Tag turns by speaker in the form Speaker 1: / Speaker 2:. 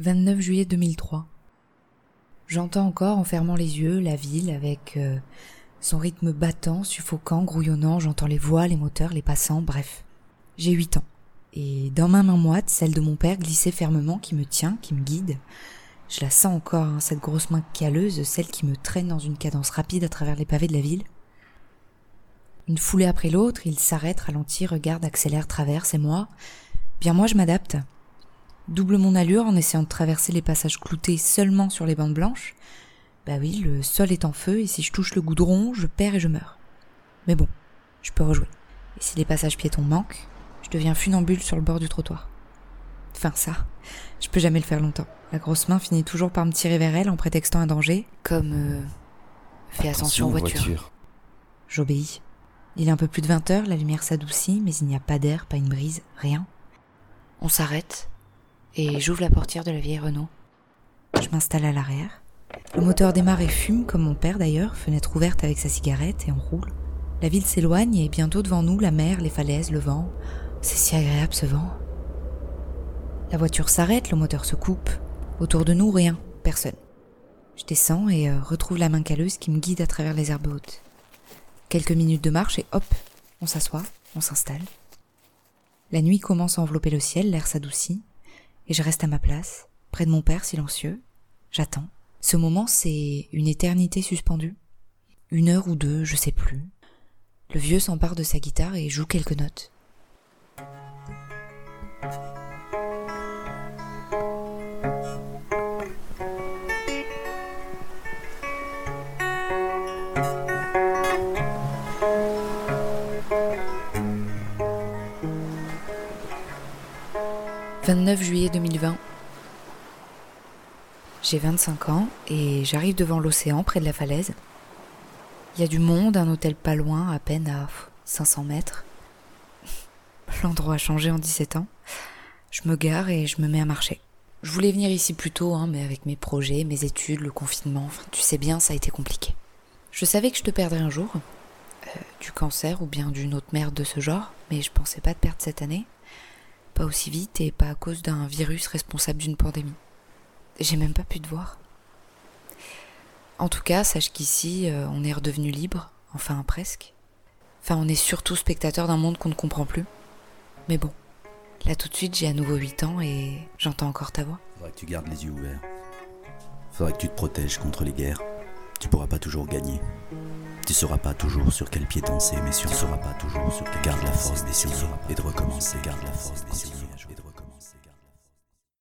Speaker 1: 29 juillet 2003. J'entends encore en fermant les yeux la ville avec euh, son rythme battant, suffocant, grouillonnant, j'entends les voix, les moteurs, les passants, bref. J'ai huit ans. Et dans ma main moite, celle de mon père glissée fermement qui me tient, qui me guide. Je la sens encore, hein, cette grosse main caleuse, celle qui me traîne dans une cadence rapide à travers les pavés de la ville. Une foulée après l'autre, il s'arrête, ralentit, regarde, accélère, traverse, et moi, bien moi je m'adapte. Double mon allure en essayant de traverser les passages cloutés seulement sur les bandes blanches. Bah oui, le sol est en feu et si je touche le goudron, je perds et je meurs. Mais bon, je peux rejouer. Et si les passages piétons manquent, je deviens funambule sur le bord du trottoir. Enfin ça, je peux jamais le faire longtemps. La grosse main finit toujours par me tirer vers elle en prétextant un danger, comme euh, fais attention, aux voitures. J'obéis. Il est un peu plus de 20 heures, la lumière s'adoucit, mais il n'y a pas d'air, pas une brise, rien. On s'arrête, et j'ouvre la portière de la vieille Renault. Je m'installe à l'arrière. Le moteur démarre et fume, comme mon père d'ailleurs, fenêtre ouverte avec sa cigarette, et on roule. La ville s'éloigne et bientôt devant nous la mer, les falaises, le vent. C'est si agréable ce vent. La voiture s'arrête, le moteur se coupe. Autour de nous, rien, personne. Je descends et euh, retrouve la main calleuse qui me guide à travers les herbes hautes. Quelques minutes de marche et hop, on s'assoit, on s'installe. La nuit commence à envelopper le ciel, l'air s'adoucit et je reste à ma place, près de mon père silencieux. J'attends. Ce moment, c'est une éternité suspendue. Une heure ou deux, je sais plus. Le vieux s'empare de sa guitare et joue quelques notes. 29 juillet 2020. J'ai 25 ans et j'arrive devant l'océan près de la falaise. Il y a du monde, un hôtel pas loin, à peine à 500 mètres. L'endroit a changé en 17 ans. Je me gare et je me mets à marcher. Je voulais venir ici plus tôt, hein, mais avec mes projets, mes études, le confinement, tu sais bien, ça a été compliqué. Je savais que je te perdrais un jour, euh, du cancer ou bien d'une autre merde de ce genre, mais je pensais pas te perdre cette année aussi vite et pas à cause d'un virus responsable d'une pandémie. J'ai même pas pu te voir. En tout cas, sache qu'ici, euh, on est redevenu libre, enfin presque. Enfin, on est surtout spectateur d'un monde qu'on ne comprend plus. Mais bon, là tout de suite, j'ai à nouveau 8 ans et j'entends encore ta voix.
Speaker 2: Faudrait que tu gardes les yeux ouverts. Faudrait que tu te protèges contre les guerres. Tu pourras pas toujours gagner. Tu sauras pas toujours sur quel pied danser, mais tu sauras pas toujours sur quel garde la force des signes et de recommencer, garde la force des signes.